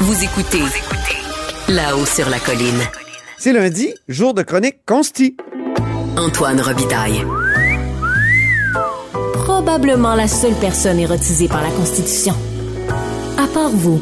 Vous écoutez là-haut sur la colline. C'est lundi, jour de chronique consti. Antoine Robitaille. Probablement la seule personne érotisée par la Constitution. À part vous.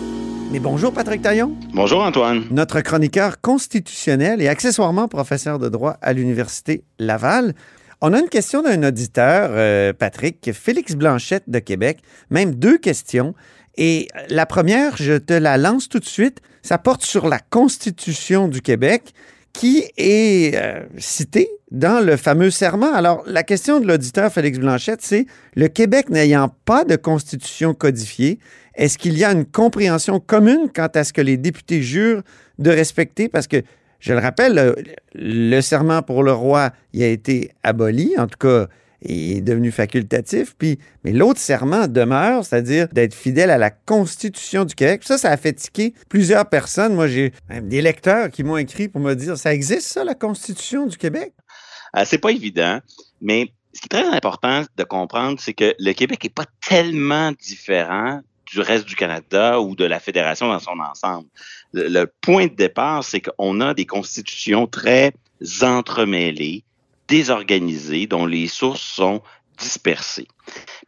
Mais bonjour Patrick Taillon, Bonjour Antoine. notre chroniqueur constitutionnel et accessoirement professeur de droit à l'Université Laval. On a une question d'un auditeur, euh, Patrick, Félix Blanchette de Québec, même deux questions. Et la première, je te la lance tout de suite, ça porte sur la Constitution du Québec qui est euh, citée dans le fameux serment. Alors, la question de l'auditeur Félix Blanchette, c'est le Québec n'ayant pas de constitution codifiée, est-ce qu'il y a une compréhension commune quant à ce que les députés jurent de respecter? Parce que, je le rappelle, le, serment pour le roi, il a été aboli, en tout cas, est devenu facultatif. Puis, mais l'autre serment demeure, c'est-à-dire d'être fidèle à la Constitution du Québec. Ça, ça a fait tiquer plusieurs personnes. Moi, j'ai même des lecteurs qui m'ont écrit pour me dire, ça existe ça, la Constitution du Québec? Euh, c'est pas évident, mais ce qui est très important de comprendre, c'est que le Québec n'est pas tellement différent du reste du Canada ou de la fédération dans son ensemble. Le, le point de départ, c'est qu'on a des constitutions très entremêlées, désorganisées, dont les sources sont dispersées.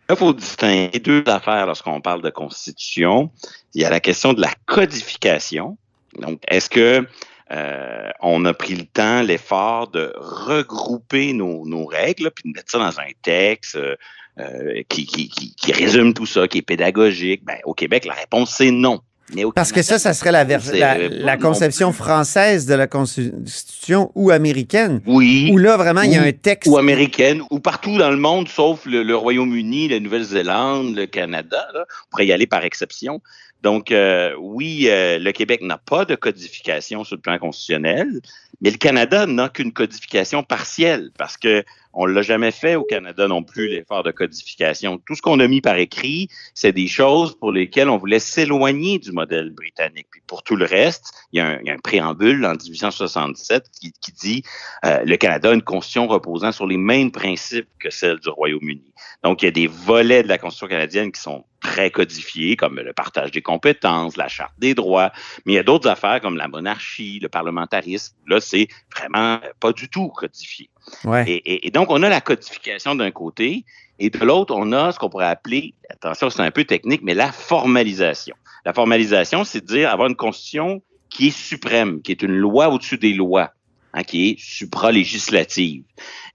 Il faut distinguer deux affaires lorsqu'on parle de constitution. Il y a la question de la codification. Donc, est-ce que euh, on a pris le temps, l'effort de regrouper nos, nos, règles, puis de mettre ça dans un texte euh, qui, qui, qui, qui, résume tout ça, qui est pédagogique? Ben, au Québec, la réponse c'est non. Parce que ça, ça serait la, la, la conception française de la Constitution ou américaine. Oui. Où là, vraiment, il y a un texte. Ou américaine, ou partout dans le monde, sauf le, le Royaume-Uni, la Nouvelle-Zélande, le Canada. Là. On pourrait y aller par exception. Donc, euh, oui, euh, le Québec n'a pas de codification sur le plan constitutionnel, mais le Canada n'a qu'une codification partielle parce que on l'a jamais fait au Canada non plus, l'effort de codification. Tout ce qu'on a mis par écrit, c'est des choses pour lesquelles on voulait s'éloigner du modèle britannique. Puis pour tout le reste, il y a un, préambule en 1867 qui, qui dit euh, le Canada a une constitution reposant sur les mêmes principes que celle du Royaume-Uni. Donc, il y a des volets de la Constitution canadienne qui sont très codifiés, comme le partage des compétences, la charte des droits, mais il y a d'autres affaires comme la monarchie, le parlementarisme. Là, c'est vraiment pas du tout codifié. Et, donc, on a la codification d'un côté, et de l'autre, on a ce qu'on pourrait appeler, attention, c'est un peu technique, mais la formalisation. La formalisation, c'est de dire avoir une constitution qui est suprême, qui est une loi au-dessus des lois, hein, qui est supra-législative.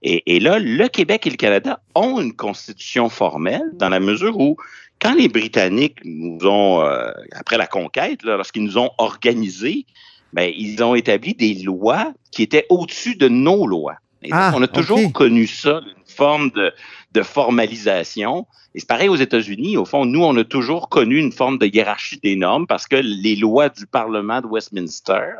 Et, et là, le Québec et le Canada ont une constitution formelle dans la mesure où quand les Britanniques nous ont, euh, après la conquête, lorsqu'ils nous ont organisés, ben, ils ont établi des lois qui étaient au-dessus de nos lois. Et donc, Ah, on a toujours connu ça, une forme de, de formalisation. Et c'est pareil aux États-Unis. Au fond, nous, on a toujours connu une forme de hiérarchie des normes parce que les lois du Parlement de Westminster,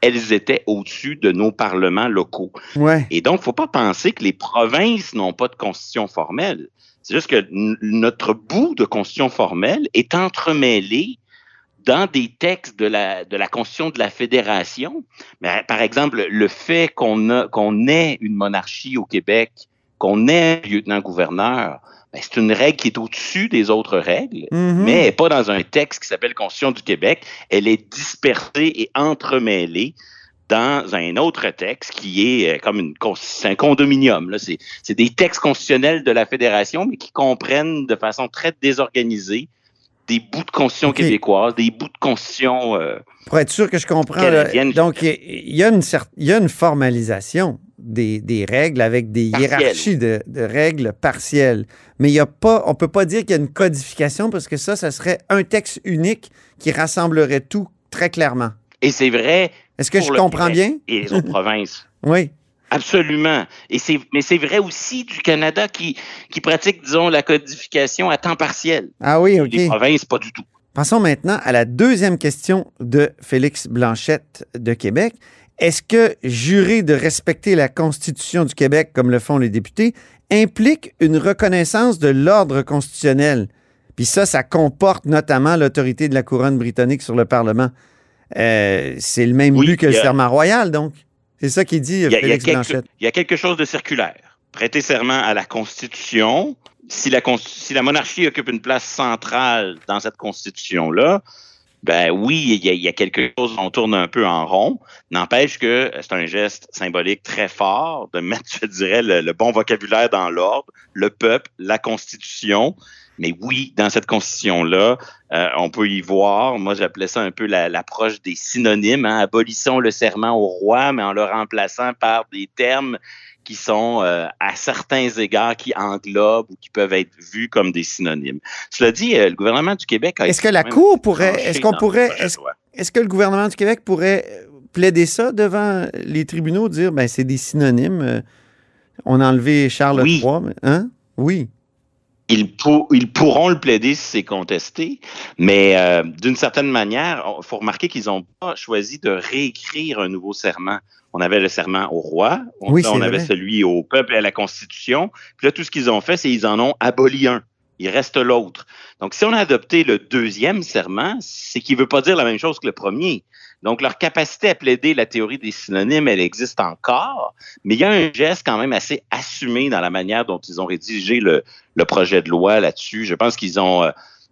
elles étaient au-dessus de nos parlements locaux. Ouais. Et donc, faut pas penser que les provinces n'ont pas de constitution formelle. C'est juste que notre bout de constitution formelle est entremêlé dans des textes de la, de la Constitution de la Fédération. Mais, par exemple, le fait qu'on a- qu'on ait une monarchie au Québec, qu'on ait un lieutenant-gouverneur, ben, c'est une règle qui est au-dessus des autres règles, Mhm. mais elle n'est pas dans un texte qui s'appelle Constitution du Québec. Elle est dispersée et entremêlée dans un autre texte qui est euh, comme une un condominium. là. C'est c'est des textes constitutionnels de la Fédération, mais qui comprennent de façon très désorganisée des bouts de constitution Ok. québécoise, des bouts de constitution. euh, Pour être sûr que je comprends, Canadienne. donc il y, a une il y a une formalisation des, des règles avec des hiérarchies de, de règles partielles. Mais il y a pas, on ne peut pas dire qu'il y a une codification parce que ça, ça serait un texte unique qui rassemblerait tout très clairement. et c'est vrai Est-ce que je comprends bien? Et les autres provinces. Oui. Absolument. Et c'est, mais c'est vrai aussi du Canada qui, qui pratique, disons, la codification à temps partiel. Ah oui, OK. Les provinces, pas du tout. Passons maintenant à la deuxième question de Félix Blanchette de Québec. Est-ce que jurer de respecter la Constitution du Québec, comme le font les députés, implique une reconnaissance de l'ordre constitutionnel? Puis ça, ça comporte notamment l'autorité de la couronne britannique sur le Parlement. Euh, c'est le même Oui, but que le serment royal, donc. C'est ça qu'il dit, Il y, a, il y a quelque, Blanchette. il y a quelque chose de circulaire. Prêter serment à la Constitution. Si la, consti- si la monarchie occupe une place centrale dans cette Constitution-là, Ben oui, il y, a, quelque chose, on tourne un peu en rond. N'empêche que c'est un geste symbolique très fort de mettre, je dirais, le, bon vocabulaire dans l'ordre, le peuple, la Constitution. Mais oui, dans cette constitution-là, euh, on peut y voir, moi j'appelais ça un peu l'approche des synonymes, hein, abolissons le serment au roi, mais en le remplaçant par des termes qui sont euh, à certains égards qui englobent ou qui peuvent être vus comme des synonymes. Cela dit, euh, le gouvernement du Québec a Est-ce que la Cour pourrait est-ce qu'on pourrait est-ce, que le gouvernement du Québec pourrait plaider ça devant les tribunaux dire ben c'est des synonymes on a enlevé Charles III hein? Oui. Ils, ils, pourront le plaider si c'est contesté, mais d'une certaine manière, il faut remarquer qu'ils n'ont pas choisi de réécrire un nouveau serment on avait le serment au roi, on, on avait celui au peuple et à la Constitution. Puis là, tout ce qu'ils ont fait, c'est qu'ils en ont aboli un. Il reste l'autre. Donc, si on a adopté le deuxième serment, c'est qu'il ne veut pas dire la même chose que le premier. Donc, leur capacité à plaider la théorie des synonymes, elle existe encore, mais il y a un geste quand même assez assumé dans la manière dont ils ont rédigé le, le projet de loi là-dessus. Je pense qu'ils ont... Euh,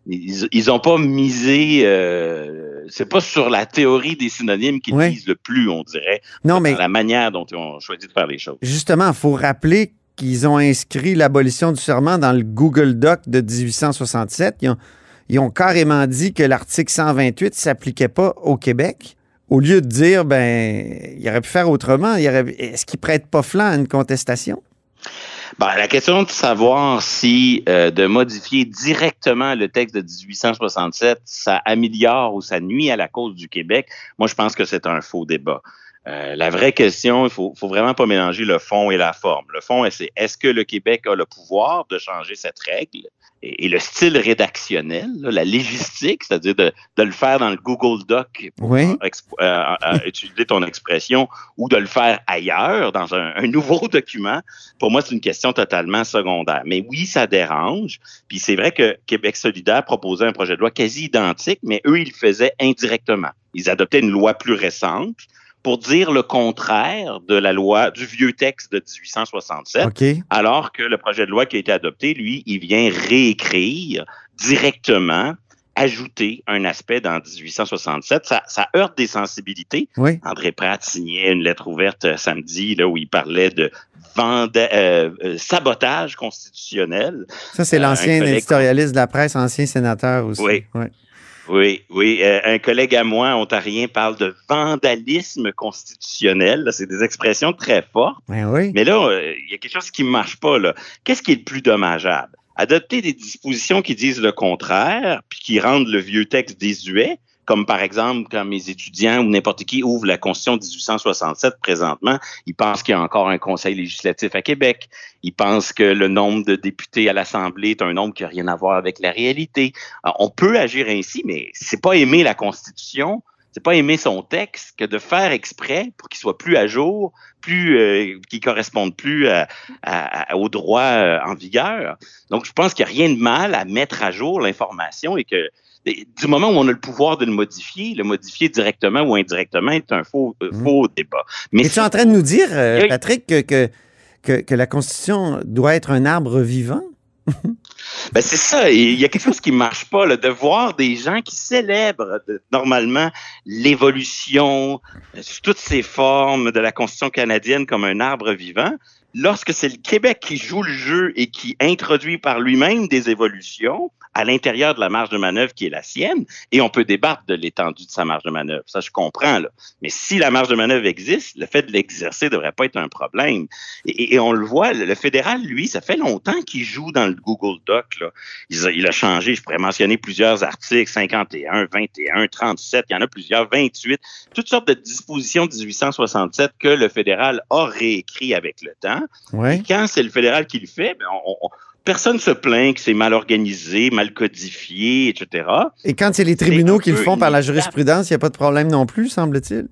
ils n'ont pas misé, euh, c'est pas sur la théorie des synonymes qu'ils misent le plus, on dirait. Non, mais la manière dont ils ont choisi de faire les choses. Justement, il faut rappeler qu'ils ont inscrit l'abolition du serment dans le Google Doc de 1867. Ils ont, carrément dit que l'article 128 ne s'appliquait pas au Québec. Au lieu de dire, ben, il aurait pu faire autrement, est-ce qu'ils prêtent pas flanc à une contestation? Ben, la question de savoir si euh, de modifier directement le texte de 1867, ça améliore ou ça nuit à la cause du Québec, moi je pense que c'est un faux débat. Euh, la vraie question, il faut, faut vraiment pas mélanger le fond et la forme. Le fond, c'est est-ce que le Québec a le pouvoir de changer cette règle et, le style rédactionnel, la légistique, c'est-à-dire de, le faire dans le Google Doc pour euh, euh, utiliser ton expression, ou de le faire ailleurs, dans un, nouveau document, pour moi, c'est une question totalement secondaire. Mais oui, ça dérange. Puis c'est vrai que Québec solidaire proposait un projet de loi quasi identique, mais eux, ils le faisaient indirectement. Ils adoptaient une loi plus récente pour dire le contraire de la loi, du vieux texte de 1867, alors que le projet de loi qui a été adopté, lui, il vient réécrire directement ajouter un aspect dans 1867. Ça, ça heurte des sensibilités. André Pratt signait une lettre ouverte euh, samedi là, où il parlait de euh, euh, sabotage constitutionnel. Ça, c'est l'ancien éditorialiste de la presse, ancien sénateur aussi. Oui. Oui, oui. Euh, un collègue à moi, ontarien, parle de vandalisme constitutionnel. C'est des expressions très fortes. Ben oui. Mais là, euh, il y a quelque chose qui ne marche pas. Là. Qu'est-ce qui est le plus dommageable? Adopter des dispositions qui disent le contraire, puis qui rendent le vieux texte désuet, comme par exemple quand mes étudiants ou n'importe qui ouvre la Constitution de 1867 présentement, ils pensent qu'il y a encore un conseil législatif à Québec. Ils pensent que le nombre de députés à l'Assemblée est un nombre qui n'a rien à voir avec la réalité. on peut agir ainsi, mais c'est pas aimer la Constitution, c'est pas aimer son texte que de faire exprès pour qu'il soit plus à jour, plus euh, qu'il corresponde plus à, aux droits euh, en vigueur. Donc, je pense qu'il n'y a rien de mal à mettre à jour l'information et que du moment où on a le pouvoir de le modifier, le modifier directement ou indirectement est un faux, euh, mhm. débat. Mais es-tu en train de nous dire, euh, Patrick, que, que, la Constitution doit être un arbre vivant? ben c'est ça. Il y a quelque chose qui ne marche pas, là, de voir des gens qui célèbrent normalement l'évolution, euh, sous toutes ses formes de la Constitution canadienne comme un arbre vivant. Lorsque c'est le Québec qui joue le jeu et qui introduit par lui-même des évolutions, à l'intérieur de la marge de manœuvre qui est la sienne, et on peut débattre de l'étendue de sa marge de manœuvre. Ça, je comprends. Là. Mais si la marge de manœuvre existe, le fait de l'exercer ne devrait pas être un problème. Et, on le voit, le, fédéral, lui, ça fait longtemps qu'il joue dans le Google Doc. Là. Il, a, il, a, changé, je pourrais mentionner plusieurs articles, 51, 21, 37, il y en a plusieurs, 28, toutes sortes de dispositions de 1867 que le fédéral a réécrit avec le temps. Ouais. Et quand c'est le fédéral qui le fait, ben on, personne se plaint que c'est mal organisé, mal codifié, etc. Et quand c'est les tribunaux qui le font par la jurisprudence, il n'y a pas de problème non plus, semble-t-il?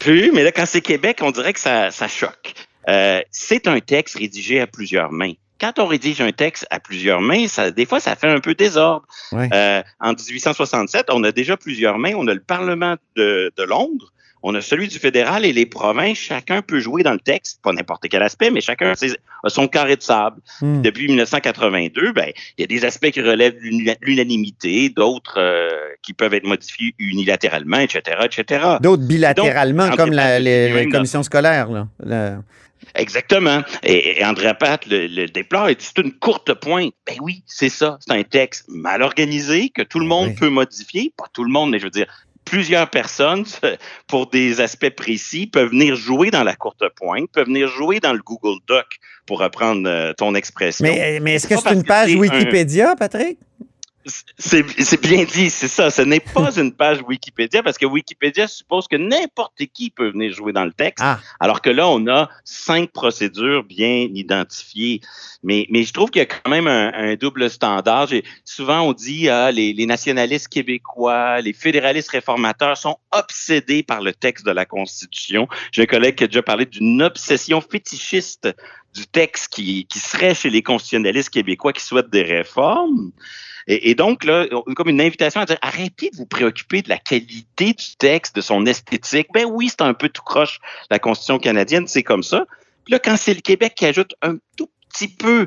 Plus, mais là, quand c'est Québec, on dirait que ça, choque. Euh, c'est un texte rédigé à plusieurs mains. Quand on rédige un texte à plusieurs mains, ça, des fois, ça fait un peu désordre. Euh, en 1867, on a déjà plusieurs mains. On a le Parlement de, de Londres, on a celui du fédéral et les provinces, chacun peut jouer dans le texte, pas n'importe quel aspect, mais chacun a son carré de sable. Hmm. Depuis 1982, ben, il y a des aspects qui relèvent de l'unanimité, d'autres euh, qui peuvent être modifiés unilatéralement, etc., etc. D'autres bilatéralement, Donc, comme la- les, commissions scolaires. Là. Exactement. Et, et André Pat le, le déplore c'est une courte pointe. Ben oui, c'est ça. C'est un texte mal organisé que tout le monde Oui. peut modifier. Pas tout le monde, mais je veux dire, plusieurs personnes, pour des aspects précis, peuvent venir jouer dans la courte pointe, peuvent venir jouer dans le Google Doc, pour reprendre euh, ton expression. Mais, mais est-ce que c'est une page un- Wikipédia, Patrick? C'est bien dit, c'est ça. Ce n'est pas une page Wikipédia parce que Wikipédia suppose que n'importe qui peut venir jouer dans le texte. Ah, Alors que là, on a cinq procédures bien identifiées. Mais, mais je trouve qu'il y a quand même un, un double standard. Souvent, on dit ah, les, les nationalistes québécois, les fédéralistes réformateurs sont obsédés par le texte de la Constitution. J'ai un collègue qui a déjà parlé d'une obsession fétichiste du texte qui, qui serait chez les constitutionnalistes québécois qui souhaitent des réformes. Et, donc, là, comme une invitation à dire arrêtez de vous préoccuper de la qualité du texte, de son esthétique. Ben oui, c'est un peu tout croche, la Constitution canadienne, c'est comme ça. Puis là, quand c'est le Québec qui ajoute un tout petit peu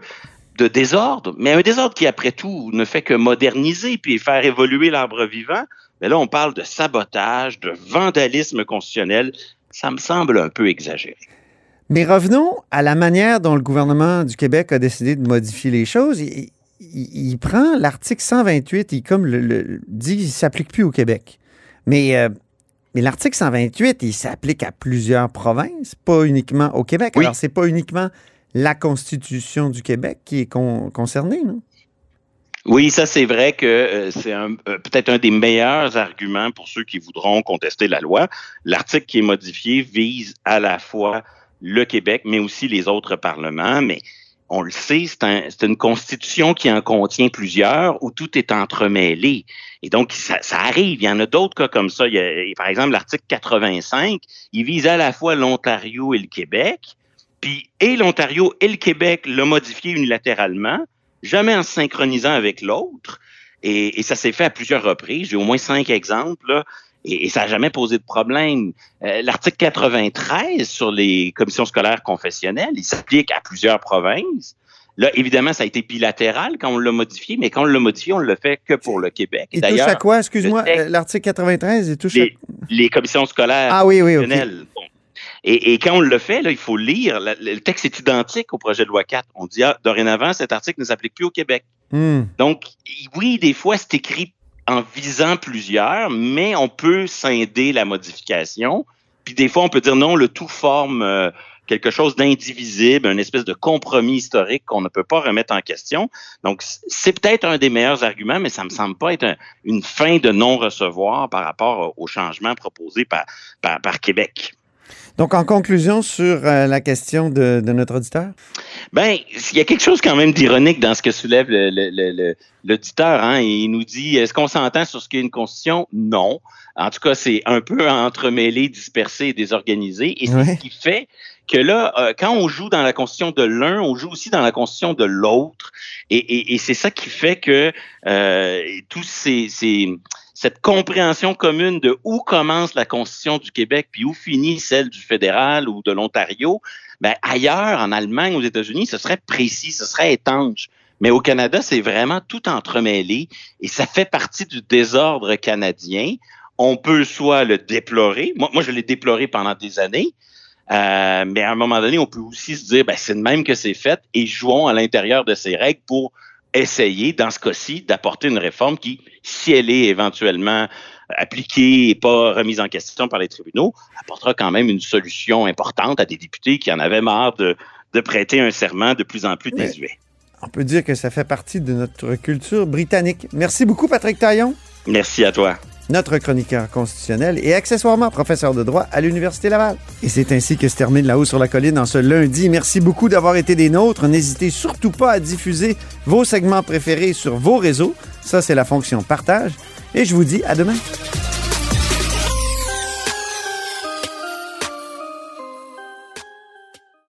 de désordre, mais un désordre qui, après tout, ne fait que moderniser puis faire évoluer l'arbre vivant, mais là, on parle de sabotage, de vandalisme constitutionnel. Ça me semble un peu exagéré. Mais revenons à la manière dont le gouvernement du Québec a décidé de modifier les choses. Il- il prend l'article 128, il comme le, le- dit, il s'applique plus au Québec. Mais, euh, mais l'article 128, il s'applique à plusieurs provinces, pas uniquement au Québec. Oui. Alors, c'est pas uniquement la Constitution du Québec qui est con- concernée, non? Oui, ça c'est vrai que euh, c'est euh, peut-être un des meilleurs arguments pour ceux qui voudront contester la loi. L'article qui est modifié vise à la fois le Québec, mais aussi les autres parlements. Mais on le sait, c'est un- c'est une constitution qui en contient plusieurs où tout est entremêlé. Et donc, ça, arrive. Il y en a d'autres cas comme ça. Par exemple, l'article 85, il vise à la fois l'Ontario et le Québec. Puis, et l'Ontario et le Québec l'ont modifié unilatéralement jamais en synchronisant avec l'autre. Et, et ça s'est fait à plusieurs reprises. J'ai au moins cinq exemples. Et, et ça n'a jamais posé de problème. Euh, L'article 93 sur les commissions scolaires confessionnelles, il s'applique à plusieurs provinces. Là, évidemment, ça a été bilatéral quand on l'a modifié, mais quand on l'a modifié, on ne l'a fait que pour le Québec. Il touche à quoi? Excuse-moi, le euh, l'article 93, il touche à... les, les commissions scolaires Ah oui, oui, OK. professionnelles. Bon. Et, et quand on le fait, là, il faut lire. La- le texte est identique au projet de loi 4. On dit, ah, dorénavant, cet article ne s'applique plus au Québec. Hmm. Donc, oui, des fois, c'est écrit en visant plusieurs, mais on peut scinder la modification. Puis des fois, on peut dire non, le tout forme euh, quelque chose d'indivisible, une espèce de compromis historique qu'on ne peut pas remettre en question. Donc, c'est peut-être un des meilleurs arguments, mais ça me semble pas être un- une fin de non-recevoir par rapport au changement proposé par, par Québec. Donc, en conclusion sur euh, la question de, de notre auditeur? Ben, il y a quelque chose quand même d'ironique dans ce que soulève l'auditeur. Hein? Il nous dit est-ce qu'on s'entend sur ce qu'est une constitution? Non. En tout cas, c'est un peu entremêlé, dispersé et désorganisé. Et c'est Ouais. ce qui fait que là, euh, quand on joue dans la constitution de l'un, on joue aussi dans la constitution de l'autre. Et, et- et c'est ça qui fait que euh, tous ces, ces- cette compréhension commune de où commence la constitution du Québec puis où finit celle du fédéral ou de l'Ontario, ben, ailleurs, en Allemagne, aux États-Unis, ce serait précis, ce serait étanche. Mais au Canada, c'est vraiment tout entremêlé et ça fait partie du désordre canadien. On peut soit le déplorer. Moi, je l'ai déploré pendant des années. Euh, mais à un moment donné, on peut aussi se dire, ben, c'est de même que c'est fait et jouons à l'intérieur de ces règles pour essayer, dans ce cas-ci, d'apporter une réforme qui, si elle est éventuellement appliquée et pas remise en question par les tribunaux, apportera quand même une solution importante à des députés qui en avaient marre de, de prêter un serment de plus en plus désuet. On peut dire que ça fait partie de notre culture britannique. Merci beaucoup, Patrick Taillon, Merci à toi. Notre chroniqueur constitutionnel et accessoirement professeur de droit à l'Université Laval. Et c'est ainsi que se termine La Haut sur la Colline en ce lundi. Merci beaucoup d'avoir été des nôtres. N'hésitez surtout pas à diffuser vos segments préférés sur vos réseaux. Ça, c'est la fonction partage. Et je vous dis à demain.